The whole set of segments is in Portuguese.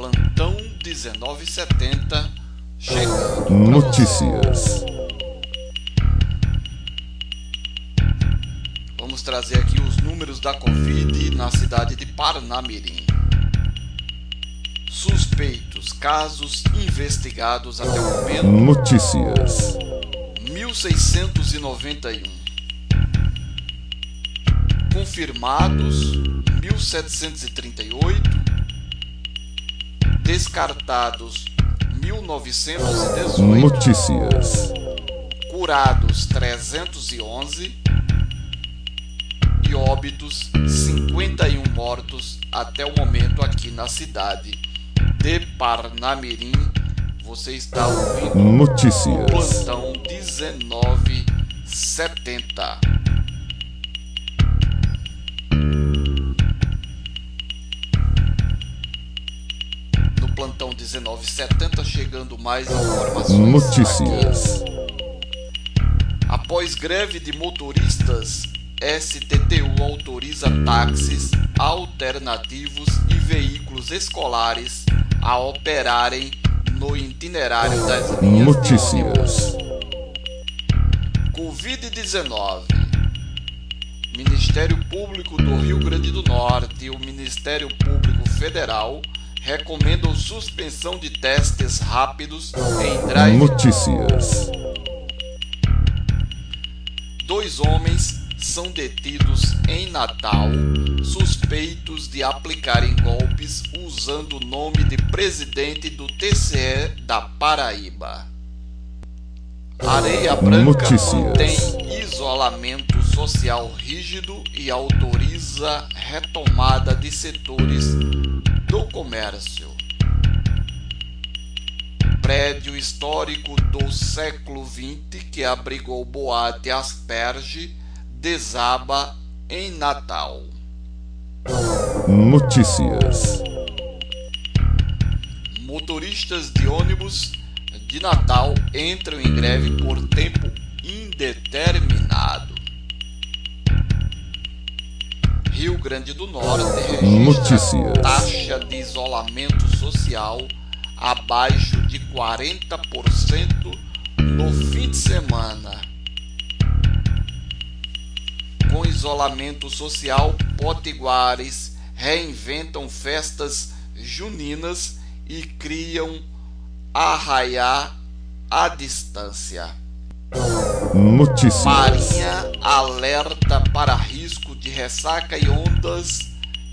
Plantão 1970 chegando. Notícias. Vamos trazer aqui os números da Covid na cidade de Parnamirim. Suspeitos, casos investigados até o momento. Notícias. 1691. Confirmados 1738. Descartados 1918. Notícias. Curados 311 e óbitos 51 mortos até o momento aqui na cidade de Parnamirim. Você está ouvindo Notícias. Plantão 1970. 1970 chegando mais informações. Notícias. Após greve de motoristas, STTU autoriza táxis alternativos e veículos escolares a operarem no itinerário das linhas Notícias. de ônibus. Covid-19. Ministério Público do Rio Grande do Norte e o Ministério Público Federal recomendam suspensão de testes rápidos em drive Notícias. Dois homens são detidos em Natal, suspeitos de aplicarem golpes usando o nome de presidente do TCE da Paraíba. Areia Branca Notícias. mantém isolamento social rígido e autoriza retomada de setores comércio. Prédio histórico do século XX que abrigou boate Asperge desaba em Natal. Notícias. Motoristas de ônibus de Natal entram em greve por tempo indeterminado. Rio Grande do Norte registra taxa de isolamento social abaixo de 40% no fim de semana. Com isolamento social, potiguares reinventam festas juninas e criam arraiá à distância. Notícias. Marinha alerta para risco de ressaca e ondas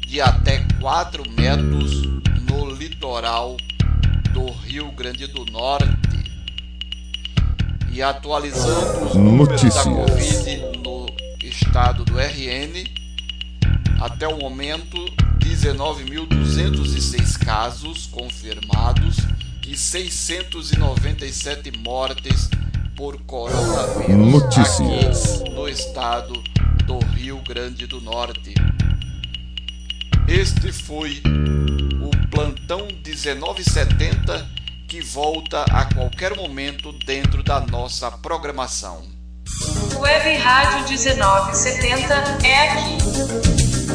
de até 4 metros no litoral do Rio Grande do Norte. E atualizando os números da Notícias. Covid no estado do RN, até o momento 19.206 casos confirmados e 697 mortes por coronavírus Notícias. aqui no estado do Rio Grande do Norte. Este foi o plantão 1970 que volta a qualquer momento dentro da nossa programação. Web Rádio 1970 é aqui.